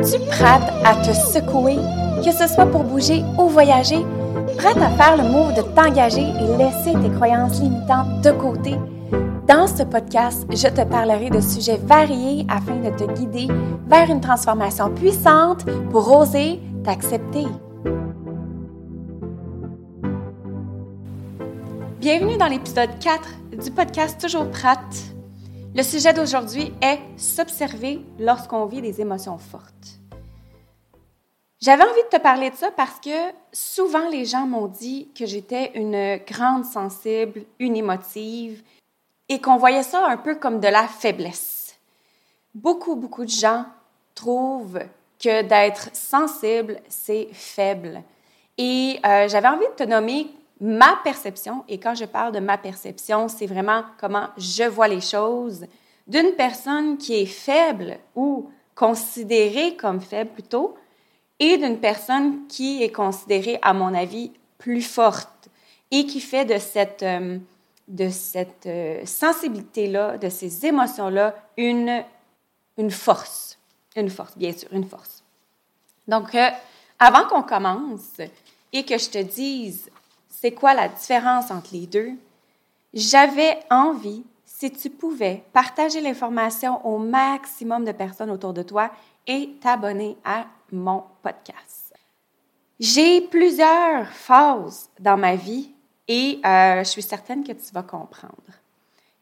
Es-tu prête à te secouer, que ce soit pour bouger ou voyager? Prête à faire le move de t'engager et laisser tes croyances limitantes de côté? Dans ce podcast, je te parlerai de sujets variés afin de te guider vers une transformation puissante pour oser t'accepter. Bienvenue dans l'épisode 4 du podcast Toujours prête le sujet d'aujourd'hui est s'observer lorsqu'on vit des émotions fortes. J'avais envie de te parler de ça parce que souvent les gens m'ont dit que j'étais une grande sensible, une émotive et qu'on voyait ça un peu comme de la faiblesse. Beaucoup, beaucoup de gens trouvent que d'être sensible, c'est faible. Et euh, j'avais envie de te nommer ma perception, et quand je parle de ma perception, c'est vraiment comment je vois les choses, d'une personne qui est faible ou considérée comme faible plutôt, et d'une personne qui est considérée, à mon avis, plus forte et qui fait de cette, euh, de cette euh, sensibilité-là, de ces émotions-là, une, une force. Une force, bien sûr, une force. Donc, euh, avant qu'on commence et que je te dise c'est quoi la différence entre les deux, j'avais envie, si tu pouvais, partager l'information au maximum de personnes autour de toi et t'abonner à mon podcast. J'ai plusieurs phases dans ma vie et euh, je suis certaine que tu vas comprendre.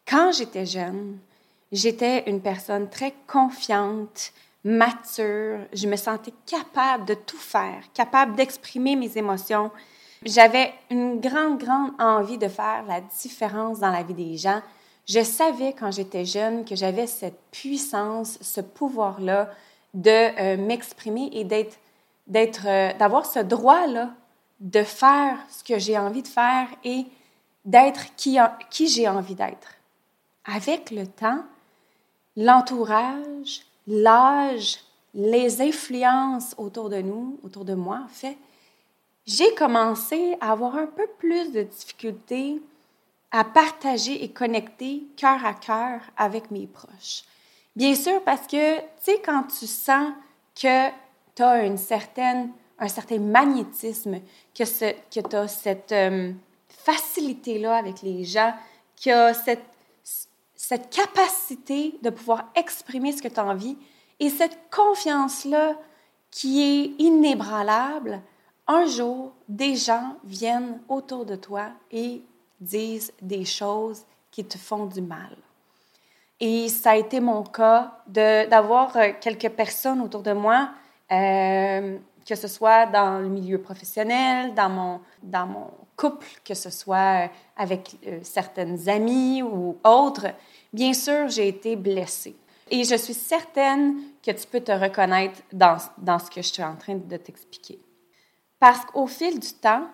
Quand j'étais jeune, j'étais une personne très confiante, mature, je me sentais capable de tout faire, capable d'exprimer mes émotions, j'avais une grande, grande envie de faire la différence dans la vie des gens. Je savais quand j'étais jeune que j'avais cette puissance, ce pouvoir-là de euh, m'exprimer et d'être, d'être, euh, d'avoir ce droit-là de faire ce que j'ai envie de faire et d'être qui, qui j'ai envie d'être. Avec le temps, l'entourage, l'âge, les influences autour de nous, autour de moi, en fait, j'ai commencé à avoir un peu plus de difficultés à partager et connecter cœur à cœur avec mes proches. Bien sûr, parce que, tu sais, quand tu sens que tu as une certaine, un certain magnétisme, que, tu as cette euh, facilité-là avec les gens, que as cette, cette capacité de pouvoir exprimer ce que tu as envie et cette confiance-là qui est inébranlable, un jour, des gens viennent autour de toi et disent des choses qui te font du mal. Et ça a été mon cas d'avoir euh, quelques personnes autour de moi, euh, que ce soit dans le milieu professionnel, dans mon, dans mon couple, que ce soit avec euh, certaines amies ou autres. Bien sûr, j'ai été blessée. Et je suis certaine que tu peux te reconnaître dans, dans ce que je suis en train de t'expliquer. Parce qu'au fil du temps,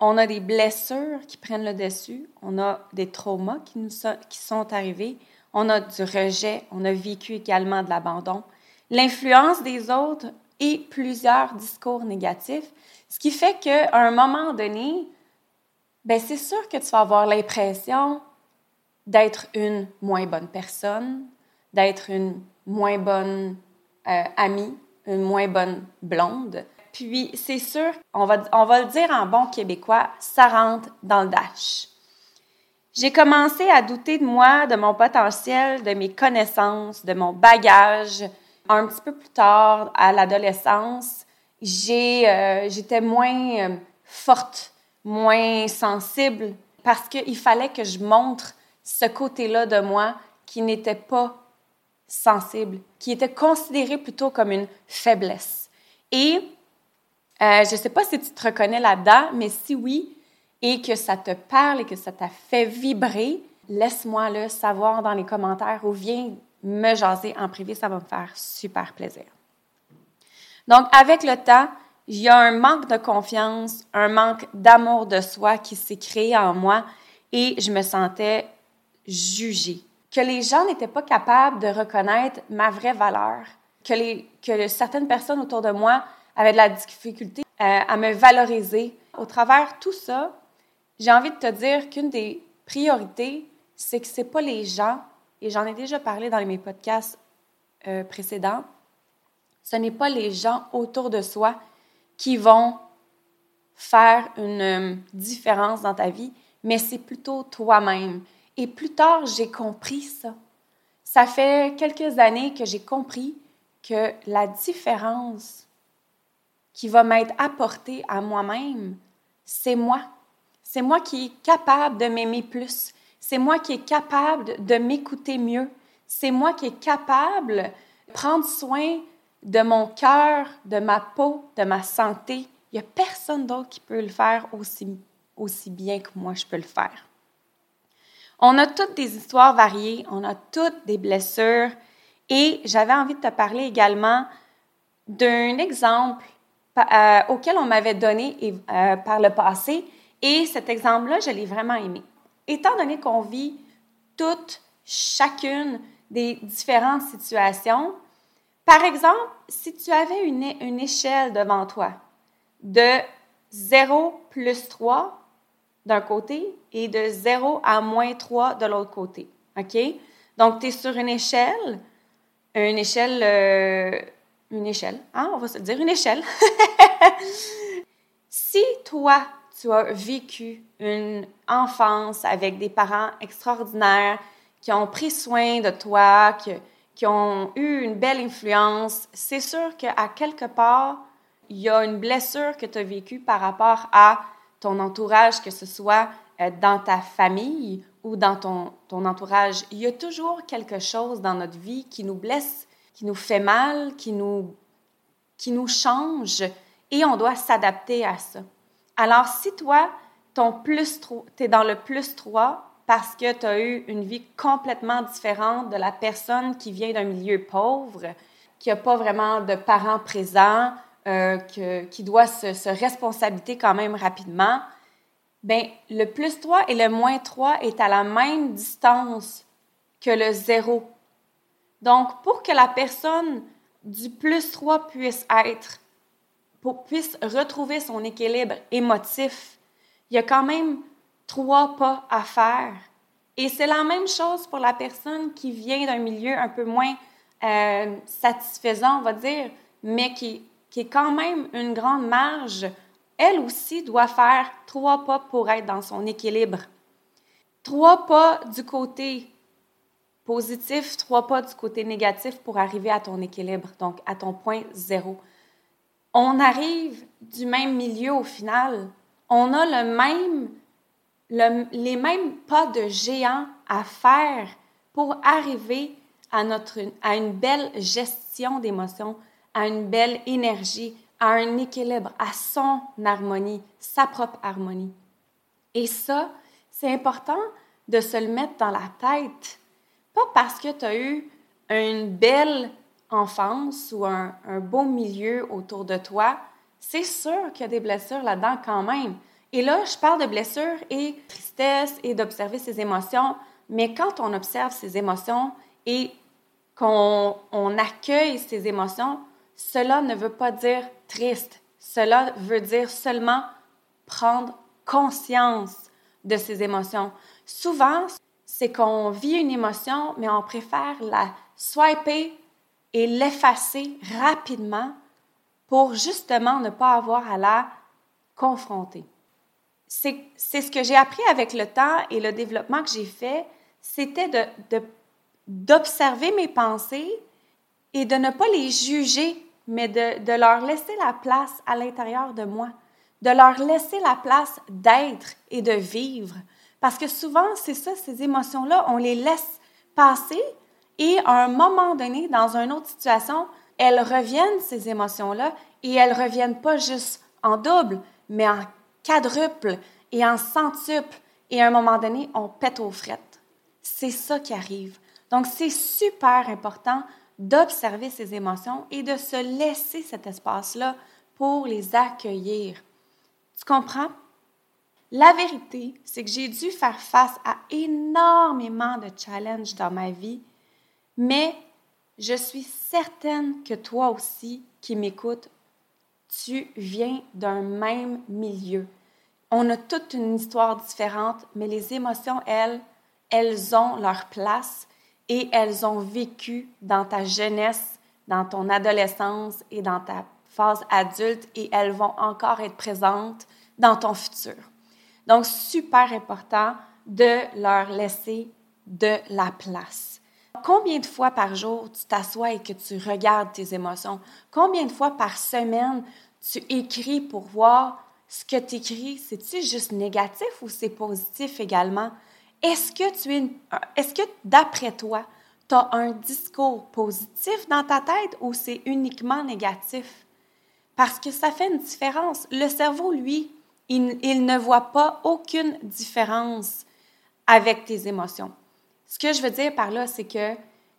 on a des blessures qui prennent le dessus, on a des traumas qui nous sont, qui sont arrivés, on a du rejet, on a vécu également de l'abandon, l'influence des autres et plusieurs discours négatifs, ce qui fait qu'à un moment donné, ben c'est sûr que tu vas avoir l'impression d'être une moins bonne personne, d'être une moins bonne euh, amie, une moins bonne blonde, puis, c'est sûr, on va, on va le dire en bon québécois, ça rentre dans le dash. J'ai commencé à douter de moi, de mon potentiel, de mes connaissances, de mon bagage. Un petit peu plus tard, à l'adolescence, euh, j'étais moins euh, forte, moins sensible, parce qu'il fallait que je montre ce côté-là de moi qui n'était pas sensible, qui était considéré plutôt comme une faiblesse. Et euh, je ne sais pas si tu te reconnais là-dedans, mais si oui, et que ça te parle et que ça t'a fait vibrer, laisse-moi le savoir dans les commentaires ou viens me jaser en privé, ça va me faire super plaisir. Donc, avec le temps, il y a un manque de confiance, un manque d'amour de soi qui s'est créé en moi et je me sentais jugée. Que les gens n'étaient pas capables de reconnaître ma vraie valeur, que, les, que certaines personnes autour de moi avait de la difficulté euh, à me valoriser. Au travers tout ça, j'ai envie de te dire qu'une des priorités, c'est que ce n'est pas les gens, et j'en ai déjà parlé dans mes podcasts euh, précédents, Ce n'est pas les gens autour de soi qui vont faire une euh, différence dans ta vie, mais c'est plutôt toi-même. Et plus tard, j'ai compris ça. Ça fait quelques années que j'ai compris que la différence qui va m'être apportée à moi-même, c'est moi. C'est moi qui est capable de m'aimer plus. C'est moi qui est capable de m'écouter mieux. C'est moi qui est capable de prendre soin de mon cœur, de ma peau, de ma santé. Il n'y a personne d'autre qui peut le faire aussi, aussi bien que moi je peux le faire. On a toutes des histoires variées, on a toutes des blessures et j'avais envie de te parler également d'un exemple euh, auquel on m'avait donné euh, par le passé et cet exemple-là, je l'ai vraiment aimé. Étant donné qu'on vit toutes, chacune des différentes situations, par exemple, si tu avais une, échelle devant toi de 0 plus 3 d'un côté et de 0 à moins 3 de l'autre côté. OK? Donc, tu es sur une échelle, une échelle, euh, une échelle, hein? on va se dire une échelle. si toi, tu as vécu une enfance avec des parents extraordinaires qui ont pris soin de toi, qui, qui ont eu une belle influence, c'est sûr qu'à quelque part, il y a une blessure que tu as vécue par rapport à ton entourage, que ce soit euh, dans ta famille ou dans ton, ton entourage, il y a toujours quelque chose dans notre vie qui nous blesse, qui nous fait mal, qui nous, qui nous change et on doit s'adapter à ça. Alors, si toi, ton plus tu es dans le plus 3 parce que tu as eu une vie complètement différente de la personne qui vient d'un milieu pauvre, qui n'a pas vraiment de parents présents, euh, qui doit se, se responsabiliser quand même rapidement, ben le plus 3 et le moins 3 est à la même distance que le 0. Donc, pour que la personne du plus 3 puisse être, pour, puisse retrouver son équilibre émotif, il y a quand même trois pas à faire. Et c'est la même chose pour la personne qui vient d'un milieu un peu moins euh, satisfaisant, on va dire, mais qui qui est quand même une grande marge, elle aussi doit faire trois pas pour être dans son équilibre. Trois pas du côté positif, trois pas du côté négatif pour arriver à ton équilibre, donc à ton point zéro. On arrive du même milieu au final. On a le même, les mêmes pas de géant à faire pour arriver à, notre, à une belle gestion d'émotions, à une belle énergie, à un équilibre, à son harmonie, sa propre harmonie. Et ça, c'est important de se le mettre dans la tête. Pas parce que tu as eu une belle enfance ou un, beau milieu autour de toi, c'est sûr qu'il y a des blessures là-dedans quand même. Et là, je parle de blessures et tristesse et d'observer ses émotions, mais quand on observe ses émotions et qu'on on accueille ses émotions, cela ne veut pas dire triste. Cela veut dire seulement prendre conscience de ses émotions. Souvent, c'est qu'on vit une émotion, mais on préfère la swiper et l'effacer rapidement pour justement ne pas avoir à la confronter. C'est ce que j'ai appris avec le temps et le développement que j'ai fait, c'était d'observer de, mes pensées et de ne pas les juger mais de, leur laisser la place à l'intérieur de moi, de leur laisser la place d'être et de vivre. Parce que souvent, c'est ça, ces émotions-là, on les laisse passer et à un moment donné, dans une autre situation, elles reviennent, ces émotions-là, et elles reviennent pas juste en double, mais en quadruple et en centuple. Et à un moment donné, on pète aux frettes. C'est ça qui arrive. Donc, c'est super important d'observer ses émotions et de se laisser cet espace-là pour les accueillir. Tu comprends? La vérité, c'est que j'ai dû faire face à énormément de challenges dans ma vie, mais je suis certaine que toi aussi qui m'écoutes, tu viens d'un même milieu. On a toute une histoire différente, mais les émotions, elles, elles ont leur place et elles ont vécu dans ta jeunesse dans ton adolescence et dans ta phase adulte et elles vont encore être présentes dans ton futur. Donc, super important de leur laisser de la place. Combien de fois par jour tu t'assois et que tu regardes tes émotions? Combien de fois par semaine tu écris pour voir ce que tu écris? C'est-tu juste négatif ou c'est positif également? Est-ce que tu es, est-ce que d'après toi, tu as un discours positif dans ta tête ou c'est uniquement négatif? Parce que ça fait une différence. Le cerveau, lui, il, ne voit pas aucune différence avec tes émotions. Ce que je veux dire par là, c'est que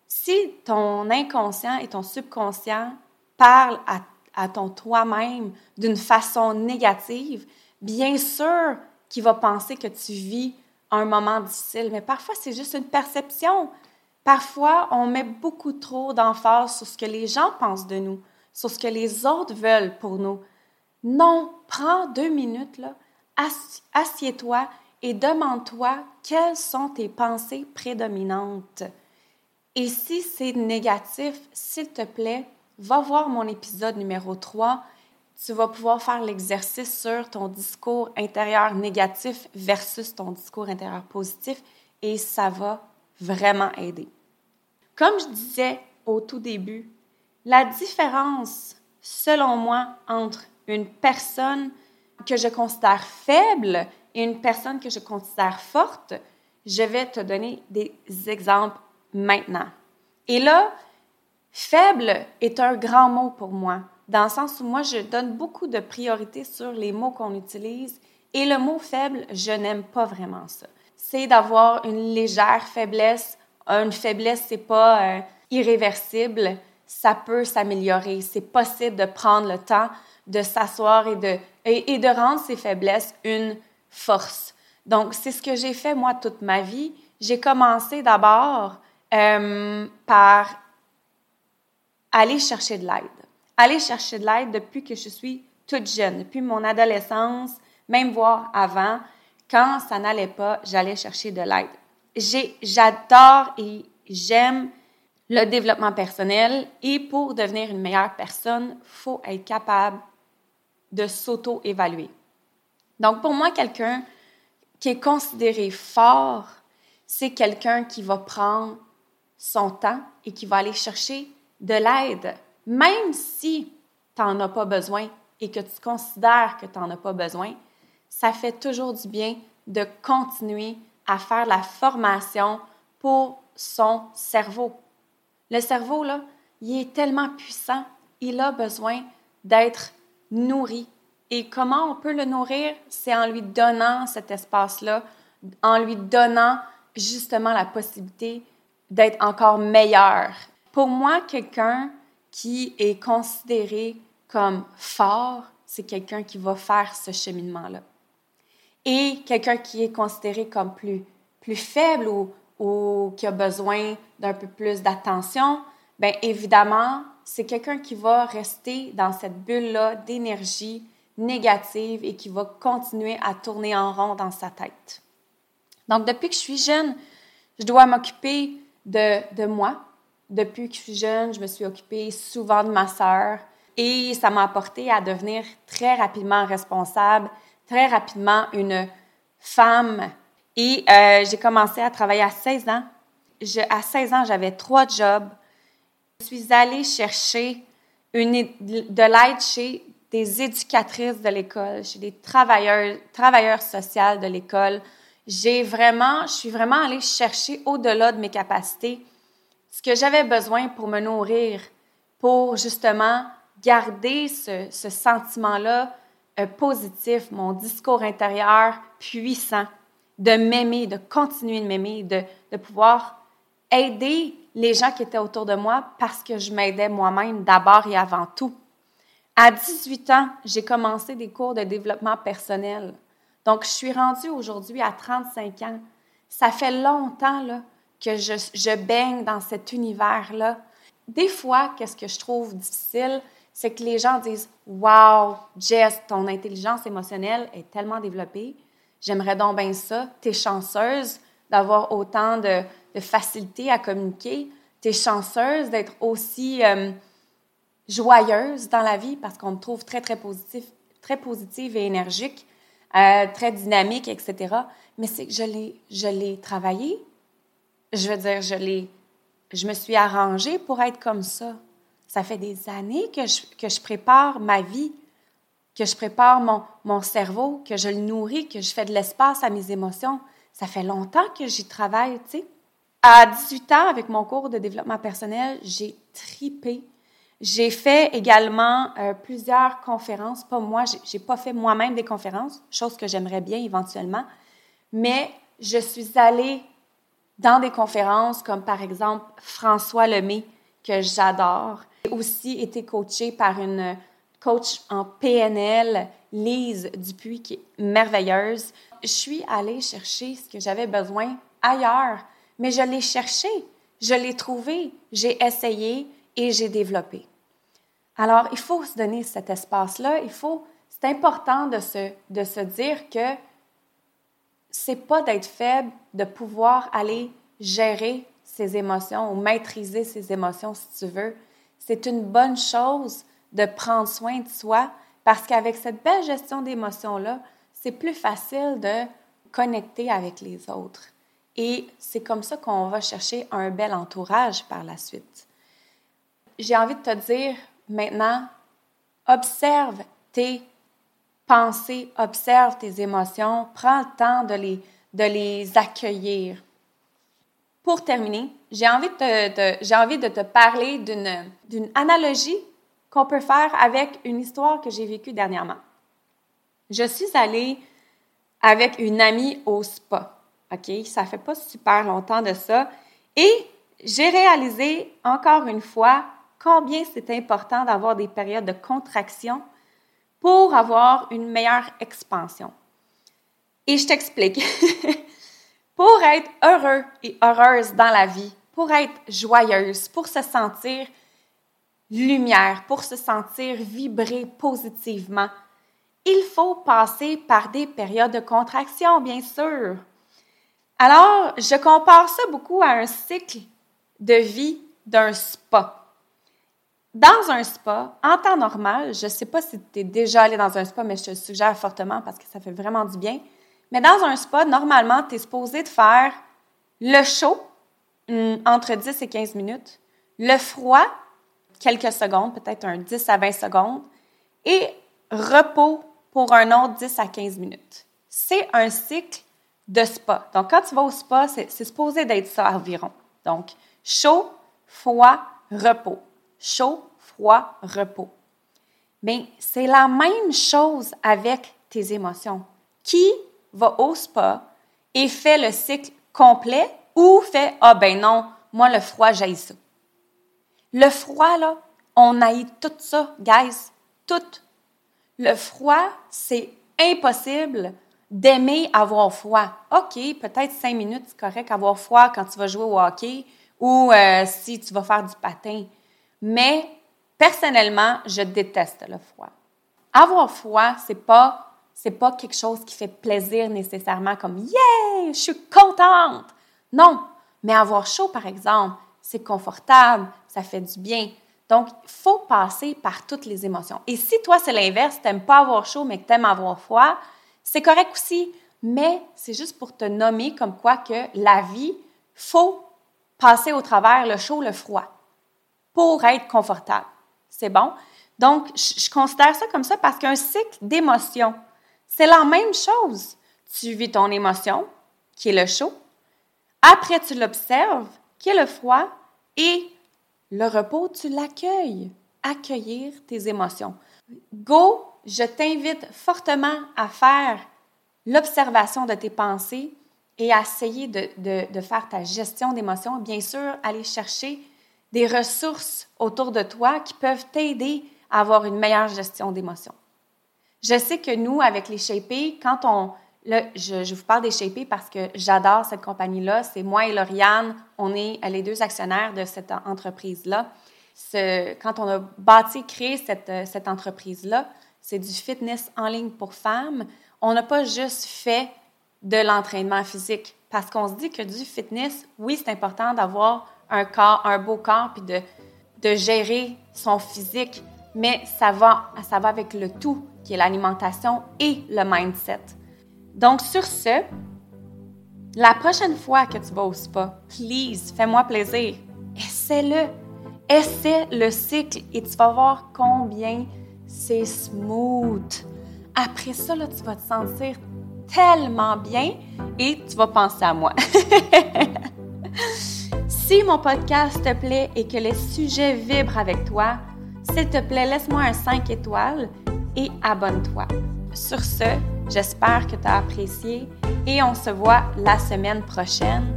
si ton inconscient et ton subconscient parlent à, à ton toi-même d'une façon négative, bien sûr qu'il va penser que tu vis un moment difficile, mais parfois c'est juste une perception. Parfois, on met beaucoup trop d'emphase sur ce que les gens pensent de nous, sur ce que les autres veulent pour nous. Non, prends deux minutes, là, assieds-toi et demande-toi quelles sont tes pensées prédominantes. Et si c'est négatif, s'il te plaît, va voir mon épisode numéro 3. Tu vas pouvoir faire l'exercice sur ton discours intérieur négatif versus ton discours intérieur positif et ça va vraiment aider. Comme je disais au tout début, la différence, selon moi, entre une personne que je considère faible et une personne que je considère forte, je vais te donner des exemples maintenant. Et là, faible est un grand mot pour moi, dans le sens où moi, je donne beaucoup de priorité sur les mots qu'on utilise et le mot faible, je n'aime pas vraiment ça. C'est d'avoir une légère faiblesse. Une faiblesse, c'est pas euh, irréversible. Ça peut s'améliorer. C'est possible de prendre le temps de s'asseoir et de, et de rendre ses faiblesses une force. Donc, c'est ce que j'ai fait moi toute ma vie. J'ai commencé d'abord euh, par aller chercher de l'aide. Aller chercher de l'aide depuis que je suis toute jeune, depuis mon adolescence, même voire avant. Quand ça n'allait pas, j'allais chercher de l'aide. J'adore et j'aime le développement personnel et pour devenir une meilleure personne, faut être capable de s'auto-évaluer. Donc, pour moi, quelqu'un qui est considéré fort, c'est quelqu'un qui va prendre son temps et qui va aller chercher de l'aide, même si tu n'en as pas besoin et que tu considères que tu n'en as pas besoin, ça fait toujours du bien de continuer à faire la formation pour son cerveau. Le cerveau, là, il est tellement puissant, il a besoin d'être nourri, et comment on peut le nourrir? C'est en lui donnant cet espace-là, en lui donnant justement la possibilité d'être encore meilleur. Pour moi, quelqu'un qui est considéré comme fort, c'est quelqu'un qui va faire ce cheminement-là. Et quelqu'un qui est considéré comme plus, plus faible ou, ou qui a besoin d'un peu plus d'attention, bien évidemment, c'est quelqu'un qui va rester dans cette bulle-là d'énergie, négative et qui va continuer à tourner en rond dans sa tête. Donc, depuis que je suis jeune, je dois m'occuper de, de moi. Depuis que je suis jeune, je me suis occupée souvent de ma sœur et ça m'a apporté à devenir très rapidement responsable, très rapidement une femme. Et euh, j'ai commencé à travailler à 16 ans. À 16 ans, j'avais trois jobs. Je suis allée chercher de l'aide chez des éducatrices de l'école, chez des travailleurs, travailleurs sociaux de l'école. J'ai vraiment, je suis vraiment allée chercher au-delà de mes capacités ce que j'avais besoin pour me nourrir, pour justement garder ce, ce sentiment-là euh, positif, mon discours intérieur puissant, de m'aimer, de continuer de m'aimer, de, de pouvoir aider les gens qui étaient autour de moi parce que je m'aidais moi-même d'abord et avant tout. À 18 ans, j'ai commencé des cours de développement personnel. Donc, je suis rendue aujourd'hui à 35 ans. Ça fait longtemps là, que je, je baigne dans cet univers-là. Des fois, qu'est-ce que je trouve difficile, c'est que les gens disent Wow, Jess, ton intelligence émotionnelle est tellement développée. J'aimerais donc bien ça. Tu es chanceuse d'avoir autant de, de, facilité à communiquer. Tu es chanceuse d'être aussi. Euh, joyeuse dans la vie parce qu'on me trouve très, très positif, très positive et énergique, euh, très dynamique, etc. Mais c'est que je l'ai, travaillé. Je veux dire, je je me suis arrangée pour être comme ça. Ça fait des années que je, que je prépare ma vie, que je prépare mon, mon cerveau, que je le nourris, que je fais de l'espace à mes émotions. Ça fait longtemps que j'y travaille, tu sais. À 18 ans, avec mon cours de développement personnel, j'ai tripé. J'ai fait également euh, plusieurs conférences. Pas moi, j'ai pas fait moi-même des conférences, chose que j'aimerais bien éventuellement, mais je suis allée dans des conférences comme par exemple François Lemay, que j'adore. J'ai aussi été coachée par une coach en PNL, Lise Dupuis, qui est merveilleuse. Je suis allée chercher ce que j'avais besoin ailleurs mais je l'ai cherché, je l'ai trouvé, j'ai essayé et j'ai développé. Alors, il faut se donner cet espace-là, il faut, c'est important de se, de se dire que c'est pas d'être faible, de pouvoir aller gérer ses émotions ou maîtriser ses émotions si tu veux. C'est une bonne chose de prendre soin de soi parce qu'avec cette belle gestion d'émotions-là, c'est plus facile de connecter avec les autres. Et c'est comme ça qu'on va chercher un bel entourage par la suite. J'ai envie de te dire maintenant, observe tes pensées, observe tes émotions, prends le temps de les, de les accueillir. Pour terminer, j'ai envie, de, j'ai envie de te parler d'une analogie qu'on peut faire avec une histoire que j'ai vécue dernièrement. Je suis allée avec une amie au spa. OK? Ça fait pas super longtemps de ça. Et j'ai réalisé encore une fois combien c'est important d'avoir des périodes de contraction pour avoir une meilleure expansion. Et je t'explique. pour être heureux et heureuse dans la vie, pour être joyeuse, pour se sentir lumière, pour se sentir vibrer positivement, il faut passer par des périodes de contraction, bien sûr. Alors, je compare ça beaucoup à un cycle de vie d'un spa. Dans un spa, en temps normal, je ne sais pas si tu es déjà allé dans un spa, mais je te le suggère fortement parce que ça fait vraiment du bien. Mais dans un spa, normalement, tu es supposé de faire le chaud hmm, entre 10 et 15 minutes, le froid quelques secondes, peut-être un 10 à 20 secondes, et repos pour un autre 10 à 15 minutes. C'est un cycle de spa. Donc, quand tu vas au spa, c'est supposé d'être ça environ. Donc, chaud, froid, repos. Chaud, froid, repos. Mais c'est la même chose avec tes émotions. Qui va au spa et fait le cycle complet ou fait Ah ben non, moi le froid, j'aille ça. Le froid, là, on haït tout ça, guys. Tout. Le froid, c'est impossible d'aimer avoir froid. OK, peut-être cinq minutes, c'est correct avoir froid quand tu vas jouer au hockey ou euh, si tu vas faire du patin. Mais personnellement, je déteste le froid. Avoir froid, c'est pas c'est pas quelque chose qui fait plaisir nécessairement comme yeah, je suis contente. Non, mais avoir chaud par exemple, c'est confortable, ça fait du bien. Donc, il faut passer par toutes les émotions. Et si toi, c'est l'inverse, tu n'aimes pas avoir chaud, mais que tu aimes avoir froid, c'est correct aussi, mais c'est juste pour te nommer comme quoi que la vie, faut passer au travers le chaud, le froid pour être confortable. C'est bon? Donc, je, considère ça comme ça parce qu'un cycle d'émotions, c'est la même chose. Tu vis ton émotion, qui est le chaud. Après, tu l'observes, qui est le froid. Et le repos, tu l'accueilles. Accueillir tes émotions. Go je t'invite fortement à faire l'observation de tes pensées et à essayer de, faire ta gestion d'émotions. Bien sûr, aller chercher des ressources autour de toi qui peuvent t'aider à avoir une meilleure gestion d'émotions. Je sais que nous, avec les Shapés, quand on... je, vous parle des Shapés parce que j'adore cette compagnie-là. C'est moi et Lauriane, on est les deux actionnaires de cette entreprise-là. quand on a bâti, créé cette, cette entreprise-là, c'est du fitness en ligne pour femmes. On n'a pas juste fait de l'entraînement physique parce qu'on se dit que du fitness, oui, c'est important d'avoir un corps, un beau corps, puis de de gérer son physique, mais ça va, ça va avec le tout, qui est l'alimentation et le mindset. Donc, sur ce, la prochaine fois que tu vas au spa, please, fais-moi plaisir. Essaie-le. Essaie le cycle et tu vas voir combien c'est smooth. Après ça, là, tu vas te sentir tellement bien et tu vas penser à moi. si mon podcast te plaît et que les sujets vibrent avec toi, s'il te plaît, laisse-moi un 5 étoiles et abonne-toi. Sur ce, j'espère que tu as apprécié et on se voit la semaine prochaine.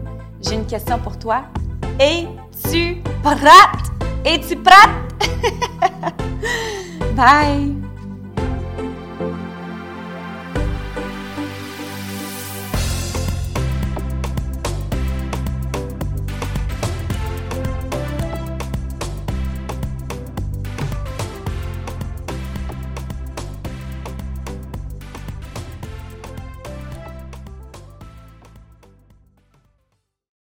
J'ai une question pour toi. Es-tu prête? Es-tu prête? Bye!